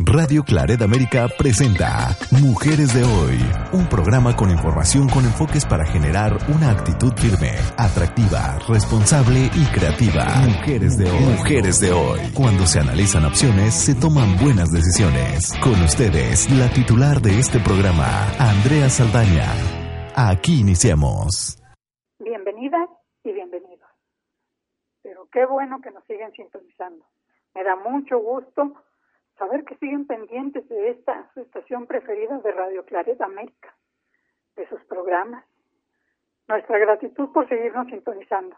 Radio Claret América presenta Mujeres de Hoy, un programa con información con enfoques para generar una actitud firme, atractiva, responsable y creativa. Mujeres de Hoy. Mujeres de Hoy. Cuando se analizan opciones, se toman buenas decisiones. Con ustedes, la titular de este programa, Andrea Saldaña. Aquí iniciamos. Bienvenidas y bienvenidos. Pero qué bueno que nos siguen sintonizando. Me da mucho gusto saber que siguen pendientes de esta su estación preferida de Radio Claret América, de sus programas. Nuestra gratitud por seguirnos sintonizando.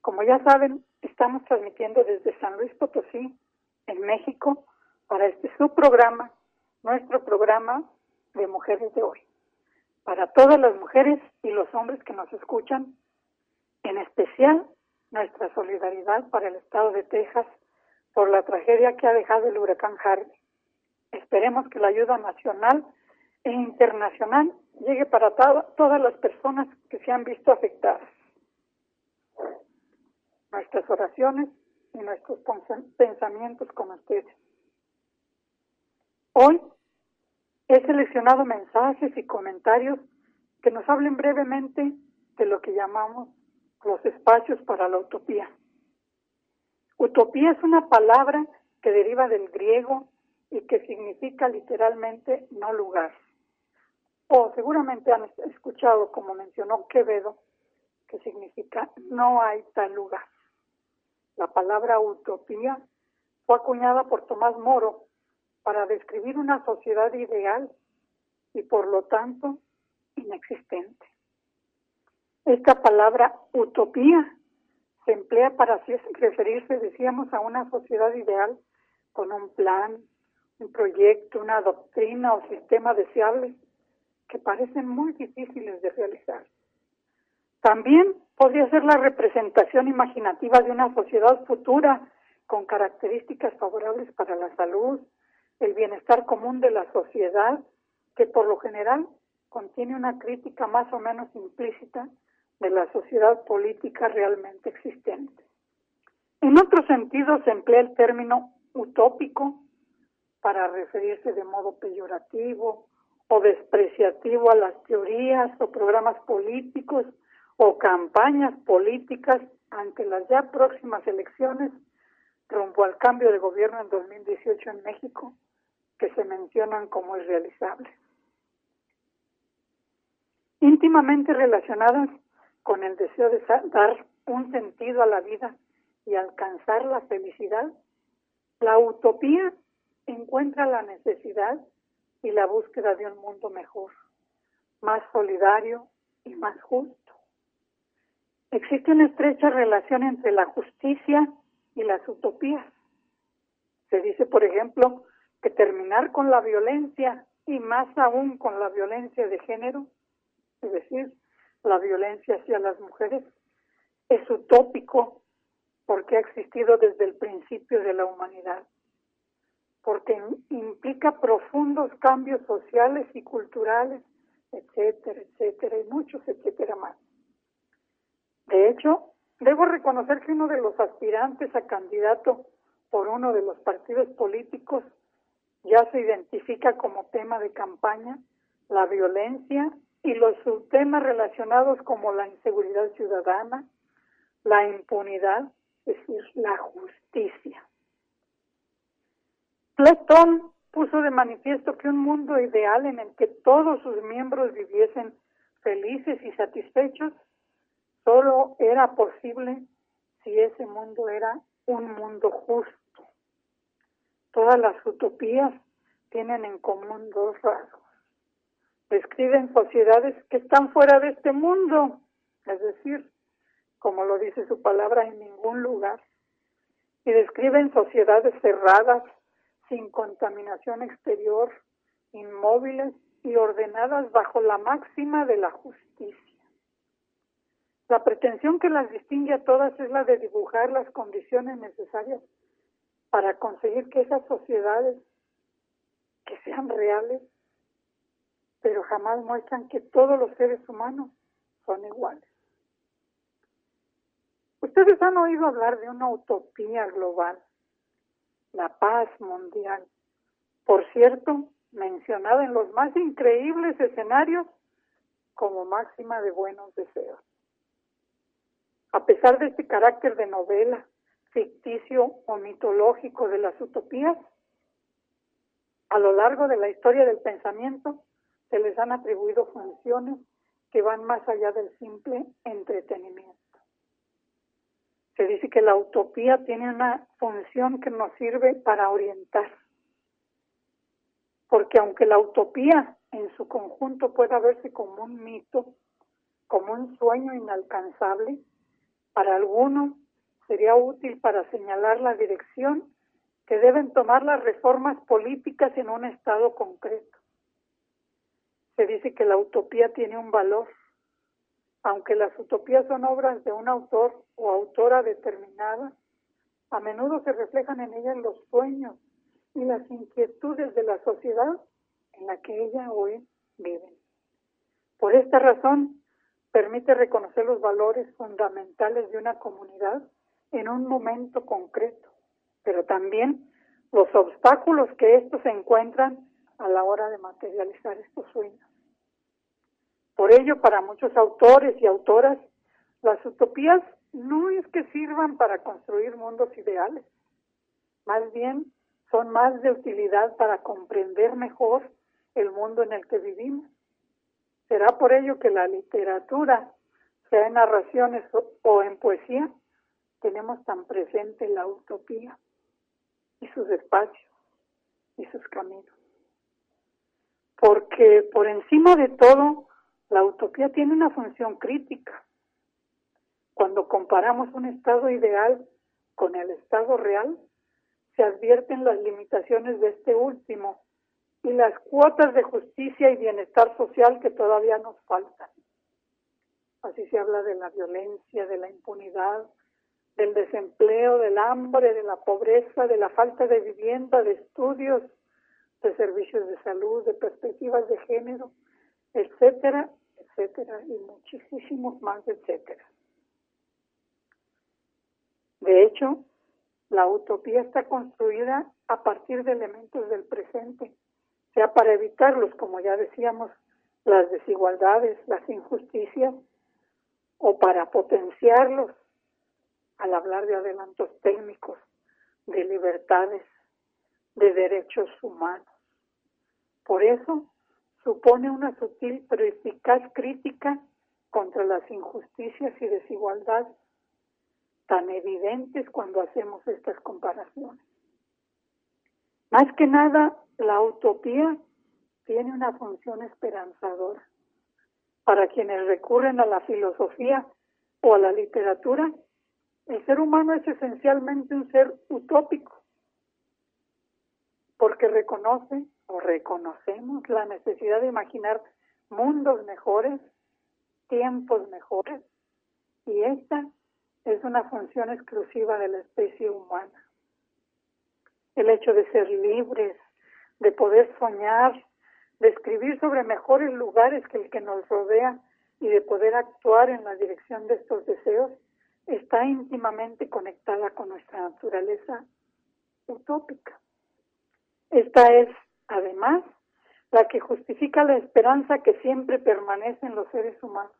Como ya saben, estamos transmitiendo desde San Luis Potosí, en México, para este su programa, nuestro programa de Mujeres de Hoy. Para todas las mujeres y los hombres que nos escuchan, en especial nuestra solidaridad para el Estado de Texas por la tragedia que ha dejado el huracán Harvey. Esperemos que la ayuda nacional e internacional llegue para todas las personas que se han visto afectadas. Nuestras oraciones y nuestros pensamientos con ustedes. Hoy he seleccionado mensajes y comentarios que nos hablen brevemente de lo que llamamos los espacios para la utopía. Utopía es una palabra que deriva del griego y que significa literalmente no lugar. O seguramente han escuchado, como mencionó Quevedo, que significa no hay tal lugar. La palabra utopía fue acuñada por Tomás Moro para describir una sociedad ideal y por lo tanto inexistente. Esta palabra utopía se emplea para referirse, decíamos, a una sociedad ideal con un plan, un proyecto, una doctrina o sistema deseable que parecen muy difíciles de realizar. También podría ser la representación imaginativa de una sociedad futura con características favorables para la salud, el bienestar común de la sociedad, que por lo general contiene una crítica más o menos implícita de la sociedad política realmente existente. En otro sentido se emplea el término utópico para referirse de modo peyorativo o despreciativo a las teorías o programas políticos o campañas políticas ante las ya próximas elecciones rumbo al cambio de gobierno en 2018 en México que se mencionan como irrealizables. Íntimamente relacionadas con el deseo de dar un sentido a la vida y alcanzar la felicidad, la utopía encuentra la necesidad y la búsqueda de un mundo mejor, más solidario y más justo. Existe una estrecha relación entre la justicia y las utopías. Se dice, por ejemplo, que terminar con la violencia y más aún con la violencia de género, es decir, la violencia hacia las mujeres es utópico porque ha existido desde el principio de la humanidad, porque implica profundos cambios sociales y culturales, etcétera, etcétera, y muchos, etcétera más. De hecho, debo reconocer que uno de los aspirantes a candidato por uno de los partidos políticos ya se identifica como tema de campaña la violencia y los subtemas relacionados como la inseguridad ciudadana, la impunidad, es decir, la justicia. Platón puso de manifiesto que un mundo ideal en el que todos sus miembros viviesen felices y satisfechos solo era posible si ese mundo era un mundo justo. Todas las utopías tienen en común dos rasgos describen sociedades que están fuera de este mundo, es decir, como lo dice su palabra, en ningún lugar. Y describen sociedades cerradas, sin contaminación exterior, inmóviles y ordenadas bajo la máxima de la justicia. La pretensión que las distingue a todas es la de dibujar las condiciones necesarias para conseguir que esas sociedades que sean reales, pero jamás muestran que todos los seres humanos son iguales. Ustedes han oído hablar de una utopía global, la paz mundial. Por cierto, mencionada en los más increíbles escenarios como máxima de buenos deseos. A pesar de este carácter de novela, ficticio o mitológico de las utopías, a lo largo de la historia del pensamiento se les han atribuido funciones que van más allá del simple entretenimiento. Se dice que la utopía tiene una función que nos sirve para orientar, porque aunque la utopía en su conjunto pueda verse como un mito, como un sueño inalcanzable, para algunos sería útil para señalar la dirección que deben tomar las reformas políticas en un estado concreto. Se dice que la utopía tiene un valor, aunque las utopías son obras de un autor o autora determinada, a menudo se reflejan en ellas los sueños y las inquietudes de la sociedad en la que ella o él viven. Por esta razón, permite reconocer los valores fundamentales de una comunidad en un momento concreto, pero también los obstáculos que estos encuentran a la hora de materializar estos sueños. Por ello, para muchos autores y autoras, las utopías no es que sirvan para construir mundos ideales, más bien son más de utilidad para comprender mejor el mundo en el que vivimos. Será por ello que la literatura, sea en narraciones o en poesía, tenemos tan presente la utopía y sus espacios y sus caminos. Porque por encima de todo, la utopía tiene una función crítica. Cuando comparamos un estado ideal con el estado real, se advierten las limitaciones de este último y las cuotas de justicia y bienestar social que todavía nos faltan. Así se habla de la violencia, de la impunidad, del desempleo, del hambre, de la pobreza, de la falta de vivienda, de estudios, de servicios de salud, de perspectivas de género, etcétera, etcétera, y muchísimos más, etcétera. De hecho, la utopía está construida a partir de elementos del presente, sea para evitarlos, como ya decíamos, las desigualdades, las injusticias, o para potenciarlos al hablar de adelantos técnicos, de libertades, de derechos humanos. Por eso, supone una sutil pero eficaz crítica contra las injusticias y desigualdades tan evidentes cuando hacemos estas comparaciones. Más que nada, la utopía tiene una función esperanzadora. Para quienes recurren a la filosofía o a la literatura, el ser humano es esencialmente un ser utópico, porque reconoce o reconocemos la necesidad de imaginar mundos mejores, tiempos mejores, y esta es una función exclusiva de la especie humana. El hecho de ser libres, de poder soñar, de escribir sobre mejores lugares que el que nos rodea y de poder actuar en la dirección de estos deseos, está íntimamente conectada con nuestra naturaleza utópica. Esta es además, la que justifica la esperanza que siempre permanece en los seres humanos.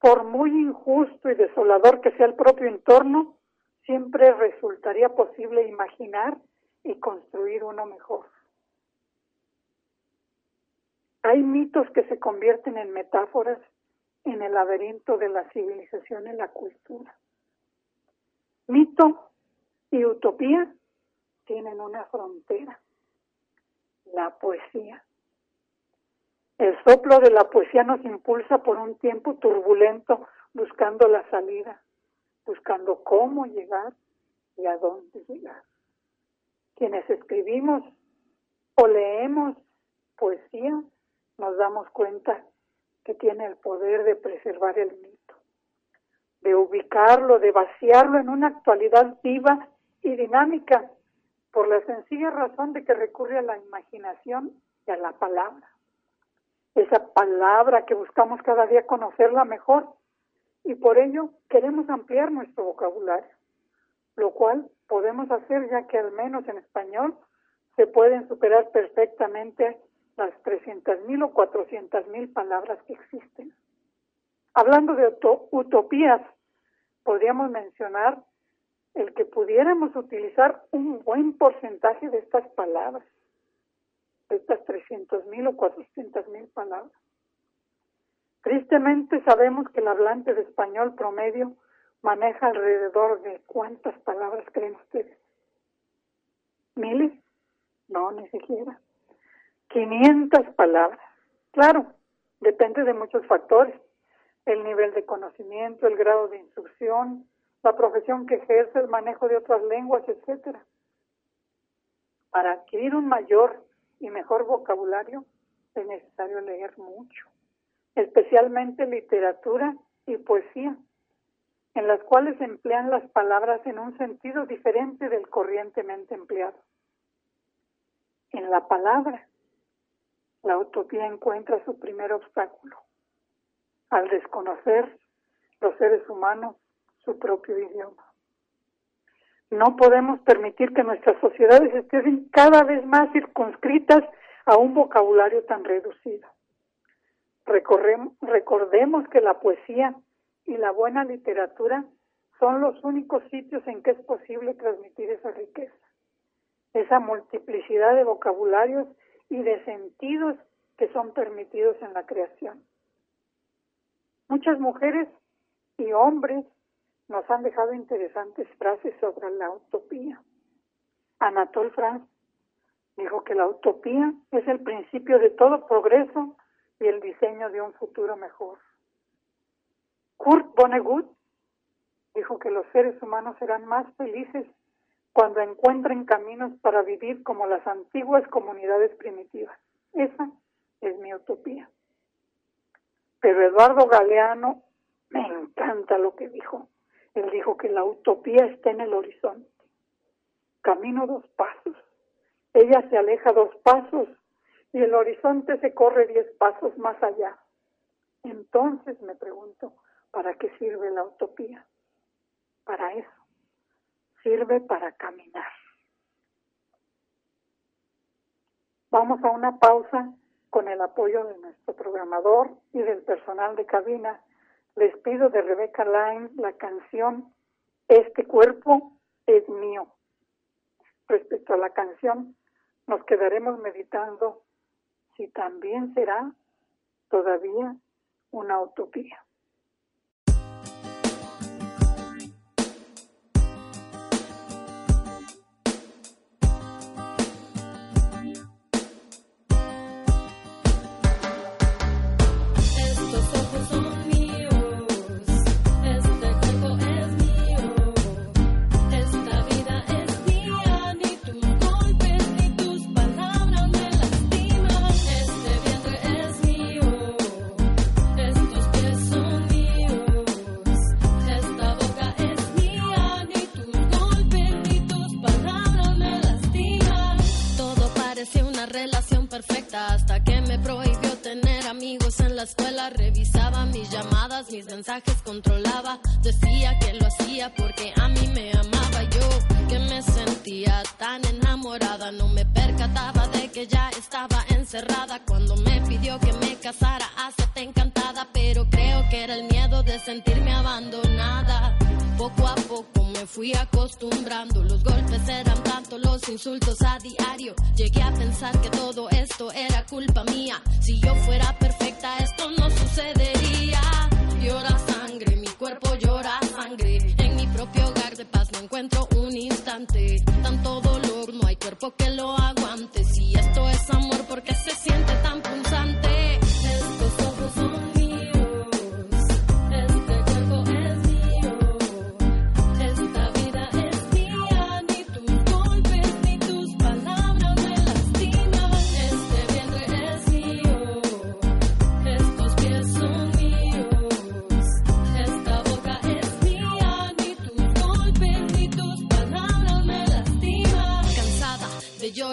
Por muy injusto y desolador que sea el propio entorno, siempre resultaría posible imaginar y construir uno mejor. Hay mitos que se convierten en metáforas en el laberinto de la civilización y la cultura. Mito y utopía tienen una frontera la poesía. El soplo de la poesía nos impulsa por un tiempo turbulento buscando la salida, buscando cómo llegar y a dónde llegar. Quienes escribimos o leemos poesía, nos damos cuenta que tiene el poder de preservar el mito, de ubicarlo, de vaciarlo en una actualidad viva y dinámica, por la sencilla razón de que recurre a la imaginación y a la palabra. Esa palabra que buscamos cada día conocerla mejor y por ello queremos ampliar nuestro vocabulario, lo cual podemos hacer ya que al menos en español se pueden superar perfectamente las 300.000 o 400.000 palabras que existen. Hablando de utopías, podríamos mencionar el que pudiéramos utilizar un buen porcentaje de estas palabras, de estas 300.000 o 400.000 palabras. Tristemente sabemos que el hablante de español promedio maneja alrededor de cuántas palabras creen ustedes. ¿Miles? No, ni siquiera. 500 palabras. Claro, depende de muchos factores. El nivel de conocimiento, el grado de instrucción, la profesión que ejerce, el manejo de otras lenguas, etcétera. Para adquirir un mayor y mejor vocabulario es necesario leer mucho, especialmente literatura y poesía, en las cuales se emplean las palabras en un sentido diferente del corrientemente empleado. En la palabra la utopía encuentra su primer obstáculo, al desconocer los seres humanos su propio idioma. No podemos permitir que nuestras sociedades estén cada vez más circunscritas a un vocabulario tan reducido. recordemos que la poesía y la buena literatura son los únicos sitios en que es posible transmitir esa riqueza, esa multiplicidad de vocabularios y de sentidos que son permitidos en la creación. Muchas mujeres y hombres nos han dejado interesantes frases sobre la utopía. Anatole France dijo que la utopía es el principio de todo progreso y el diseño de un futuro mejor. Kurt Vonnegut dijo que los seres humanos serán más felices cuando encuentren caminos para vivir como las antiguas comunidades primitivas. Esa es mi utopía. Pero Eduardo Galeano me encanta lo que dijo. Él dijo que la utopía está en el horizonte. Camino dos pasos. Ella se aleja dos pasos y el horizonte se corre diez pasos más allá. Entonces me pregunto, ¿para qué sirve la utopía? Para eso sirve para caminar. Vamos a una pausa con el apoyo de nuestro programador y del personal de cabina. Les pido de Rebecca Line la canción Este cuerpo es mío. Respecto a la canción, nos quedaremos meditando si también será todavía una utopía. Mensajes controlaba, decía que lo hacía porque a mí me amaba. Yo, que me sentía tan enamorada, no me percataba de que ya estaba encerrada. Cuando me pidió que me casara, te encantada, pero creo que era el miedo de sentirme abandonada. Poco a poco me fui acostumbrando, los golpes eran tanto, los insultos a diario. Llegué a pensar que todo esto era culpa mía. Si yo fuera perfecta, esto no sucedería llora sangre, mi cuerpo llora sangre. En mi propio hogar de paz no encuentro un instante. Tanto dolor, no hay cuerpo que lo aguante. Si esto es amor, ¿por qué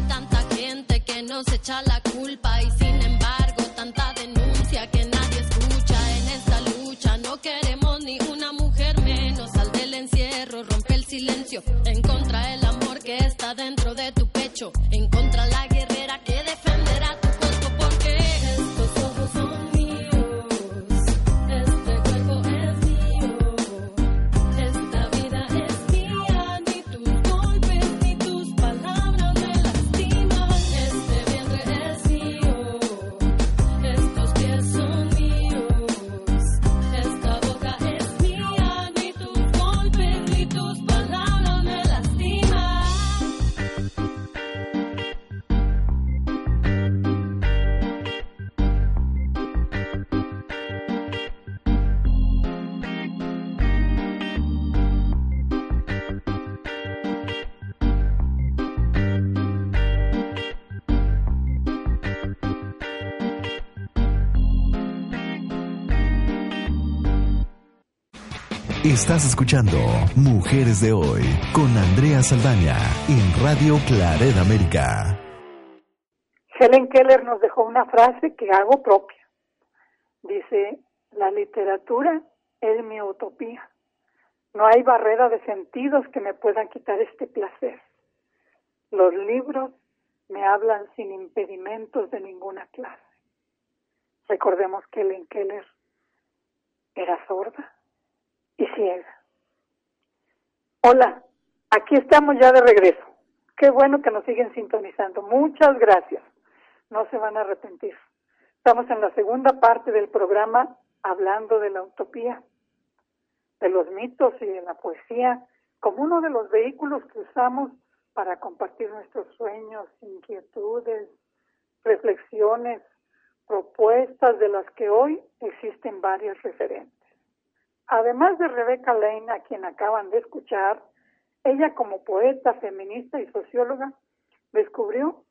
Hay tanta gente que nos echa la culpa y sin embargo tanta denuncia que nadie escucha en esta lucha. No queremos ni una mujer menos. Al del encierro, rompe el silencio en contra del amor que está dentro de tu pecho. Estás escuchando Mujeres de Hoy con Andrea Saldaña en Radio Claret América. Helen Keller nos dejó una frase que hago propia. Dice, la literatura es mi utopía. No hay barrera de sentidos que me puedan quitar este placer. Los libros me hablan sin impedimentos de ninguna clase. Recordemos que Helen Keller era sorda y ciega. Hola, aquí estamos ya de regreso. Qué bueno que nos siguen sintonizando. Muchas gracias. No se van a arrepentir. Estamos en la segunda parte del programa hablando de la utopía, de los mitos y de la poesía como uno de los vehículos que usamos para compartir nuestros sueños, inquietudes, reflexiones, propuestas de las que hoy existen varias referentes. Además de Rebecca Lane, a quien acaban de escuchar, ella como poeta, feminista y socióloga descubrió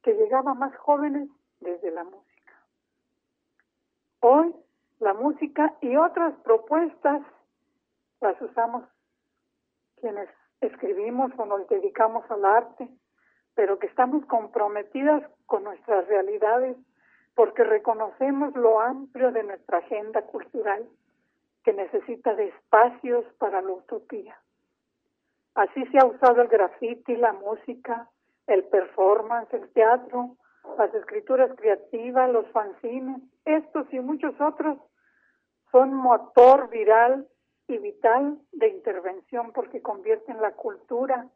que llegaba más jóvenes desde la música. Hoy la música y otras propuestas las usamos quienes escribimos o nos dedicamos al arte, pero que estamos comprometidas con nuestras realidades porque reconocemos lo amplio de nuestra agenda cultural que necesita de espacios para la utopía. Así se ha usado el graffiti, la música, el performance, el teatro, las escrituras creativas, los fanzines, estos y muchos otros son motor viral y vital de intervención porque convierten la cultura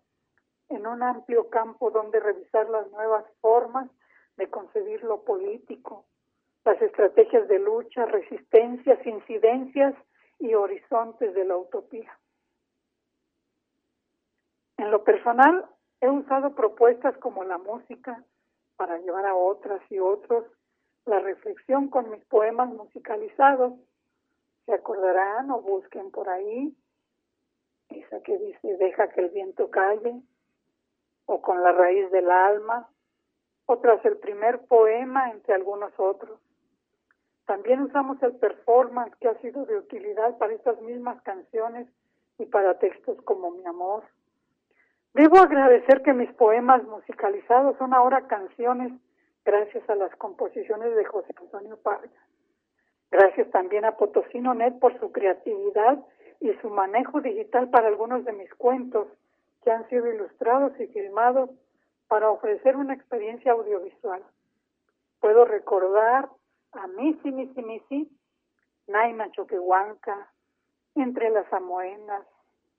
en un amplio campo donde revisar las nuevas formas de concebir lo político, las estrategias de lucha, resistencias, incidencias y horizontes de la utopía. En lo personal, he usado propuestas como la música para llevar a otras y otros la reflexión con mis poemas musicalizados. Se acordarán o busquen por ahí esa que dice deja que el viento calle o con la raíz del alma o tras el primer poema entre algunos otros. También usamos el performance que ha sido de utilidad para estas mismas canciones y para textos como Mi Amor. Debo agradecer que mis poemas musicalizados son ahora canciones gracias a las composiciones de José Antonio Parga. Gracias también a Potosino Net por su creatividad y su manejo digital para algunos de mis cuentos que han sido ilustrados y filmados para ofrecer una experiencia audiovisual. Puedo recordar a Misi Misi Misi, Naima Choquehuanca, Entre las Amoenas,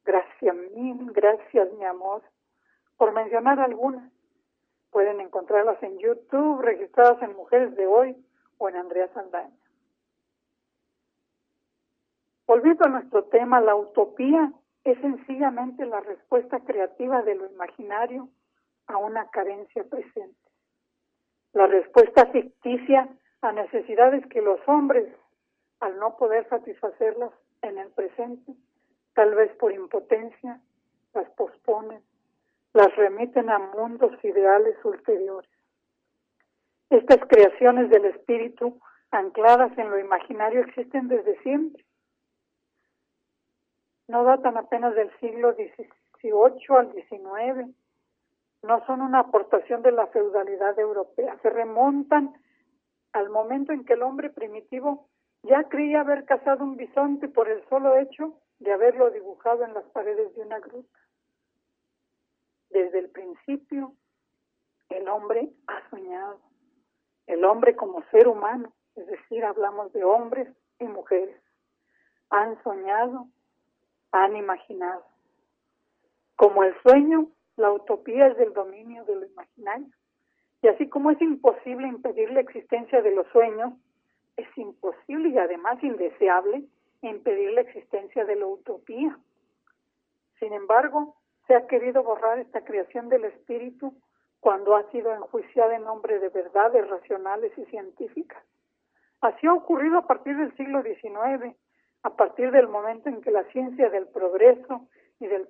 Gracias mil, gracias mi amor, por mencionar algunas. Pueden encontrarlas en YouTube, registradas en Mujeres de Hoy o en Andrea Saldaña. Volviendo a nuestro tema, la utopía es sencillamente la respuesta creativa de lo imaginario a una carencia presente. La respuesta ficticia a necesidades que los hombres, al no poder satisfacerlas en el presente, tal vez por impotencia, las posponen, las remiten a mundos ideales ulteriores. Estas creaciones del espíritu ancladas en lo imaginario existen desde siempre. No datan apenas del siglo XVIII al XIX, no son una aportación de la feudalidad europea, se remontan al momento en que el hombre primitivo ya creía haber cazado un bisonte por el solo hecho de haberlo dibujado en las paredes de una gruta. Desde el principio, el hombre ha soñado. El hombre como ser humano, es decir, hablamos de hombres y mujeres, han soñado, han imaginado. Como el sueño, la utopía es del dominio de lo imaginario. Y así como es imposible impedir la existencia de los sueños, es imposible y además indeseable impedir la existencia de la utopía. Sin embargo, se ha querido borrar esta creación del espíritu cuando ha sido enjuiciada en nombre de verdades racionales y científicas. Así ha ocurrido a partir del siglo XIX, a partir del momento en que la ciencia del progreso y del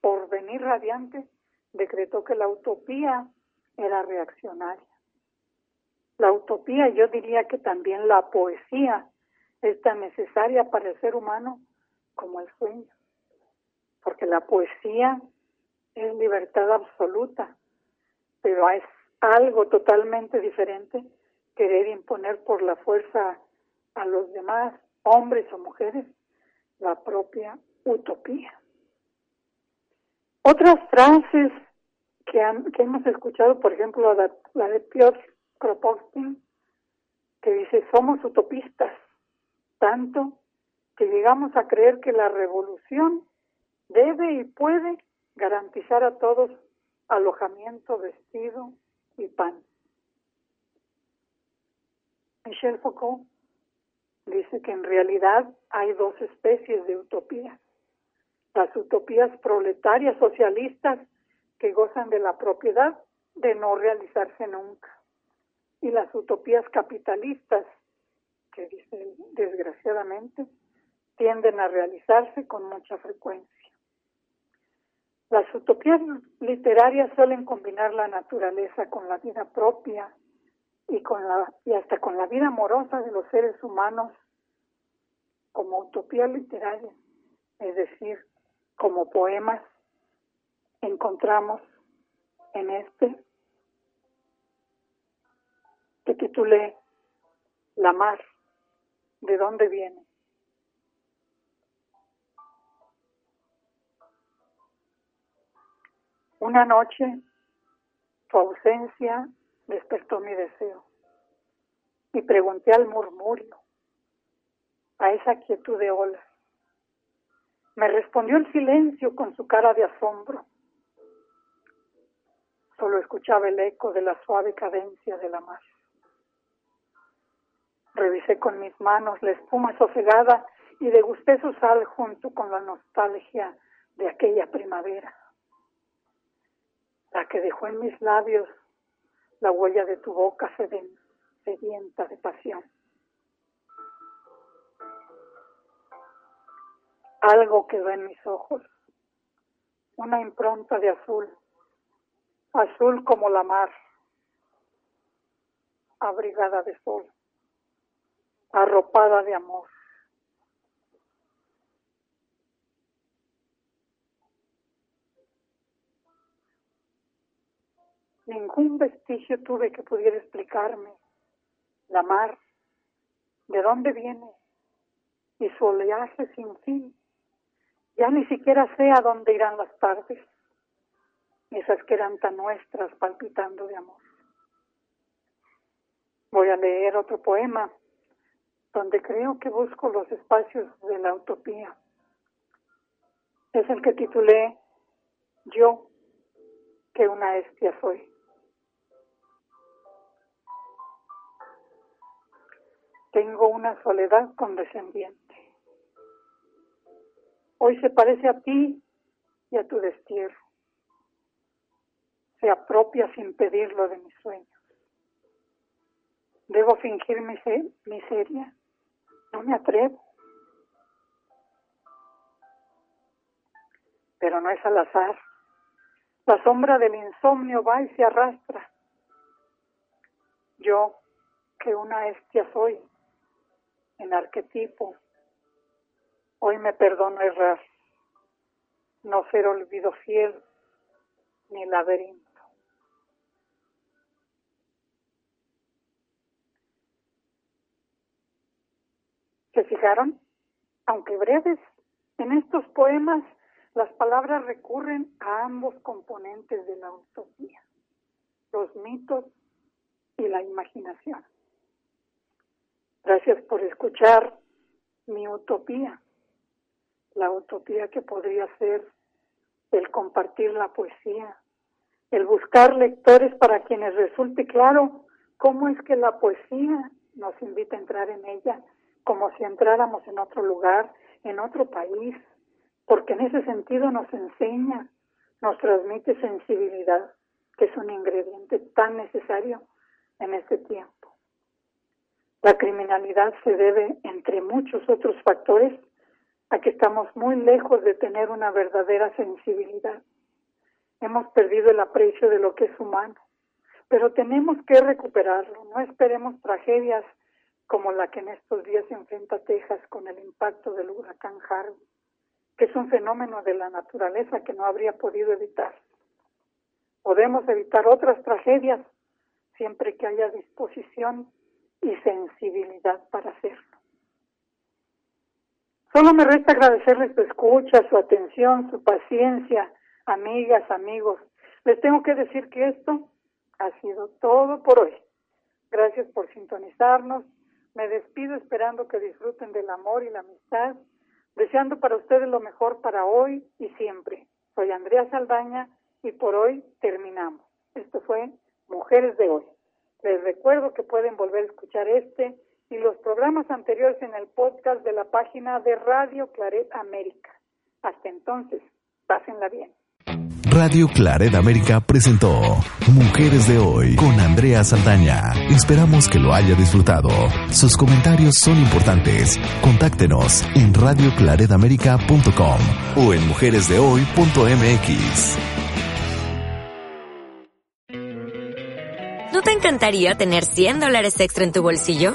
porvenir radiante decretó que la utopía era reaccionaria. La utopía, yo diría que también la poesía, es tan necesaria para el ser humano como el sueño, porque la poesía es libertad absoluta, pero es algo totalmente diferente querer imponer por la fuerza a los demás, hombres o mujeres, la propia utopía. Otras frases que, hemos escuchado, por ejemplo, la, la de Piotr Kropotkin, que dice, somos utopistas, tanto que llegamos a creer que la revolución debe y puede garantizar a todos alojamiento, vestido y pan. Michel Foucault dice que en realidad hay dos especies de utopías. Las utopías proletarias socialistas que gozan de la propiedad de no realizarse nunca. Y las utopías capitalistas, que dicen desgraciadamente, tienden a realizarse con mucha frecuencia. Las utopías literarias suelen combinar la naturaleza con la vida propia y con la y hasta con la vida amorosa de los seres humanos como utopía literaria, es decir, como poemas encontramos en este que titulé La mar, ¿de dónde viene? Una noche, tu ausencia despertó mi deseo y pregunté al murmurio, a esa quietud de olas. Me respondió el silencio con su cara de asombro solo escuchaba el eco de la suave cadencia de la mar. Revisé con mis manos la espuma sosegada y degusté su sal junto con la nostalgia de aquella primavera, la que dejó en mis labios la huella de tu boca sedienta de pasión. Algo quedó en mis ojos, una impronta de azul azul como la mar, abrigada de sol, arropada de amor. Ningún vestigio tuve que pudiera explicarme la mar, de dónde viene y su oleaje sin fin. Ya ni siquiera sé a dónde irán las tardes esas que eran tan nuestras palpitando de amor. Voy a leer otro poema donde creo que busco los espacios de la utopía. Es el que titulé Yo, que una estia soy. Tengo una soledad condescendiente. Hoy se parece a ti y a tu destierro se propia sin pedirlo de mis sueños. ¿Debo fingir miseria? No me atrevo. Pero no es al azar. La sombra del insomnio va y se arrastra. Yo, que una estia soy, en arquetipo, hoy me perdono errar, no ser olvido fiel ni laberinto. ¿Se fijaron? Aunque breves, en estos poemas las palabras recurren a ambos componentes de la utopía, los mitos y la imaginación. Gracias por escuchar mi utopía, la utopía que podría ser el compartir la poesía, el buscar lectores para quienes resulte claro cómo es que la poesía nos invita a entrar en ella, como si entráramos en otro lugar, en otro país, porque en ese sentido nos enseña, nos transmite sensibilidad, que es un ingrediente tan necesario en este tiempo. La criminalidad se debe, entre muchos otros factores, a que estamos muy lejos de tener una verdadera sensibilidad. Hemos perdido el aprecio de lo que es humano, pero tenemos que recuperarlo. No esperemos tragedias como la que en estos días enfrenta Texas con el impacto del huracán Harvey, que es un fenómeno de la naturaleza que no habría podido evitar. Podemos evitar otras tragedias siempre que haya disposición y sensibilidad para hacerlo. Solo me resta agradecerles su escucha, su atención, su paciencia, amigas, amigos. Les tengo que decir que esto ha sido todo por hoy. Gracias por sintonizarnos. Me despido esperando que disfruten del amor y la amistad, deseando para ustedes lo mejor para hoy y siempre. Soy Andrea Saldaña y por hoy terminamos. Esto fue Mujeres de Hoy. Les recuerdo que pueden volver a escuchar este y los programas anteriores en el podcast de la página de Radio Claret América. Hasta entonces, pásenla bien. Radio Claret América presentó Mujeres de Hoy con Andrea Saldaña. Esperamos que lo haya disfrutado. Sus comentarios son importantes. Contáctenos en radioclaredamerica.com o en mujeresdehoy.mx. ¿No te encantaría tener 100 dólares extra en tu bolsillo?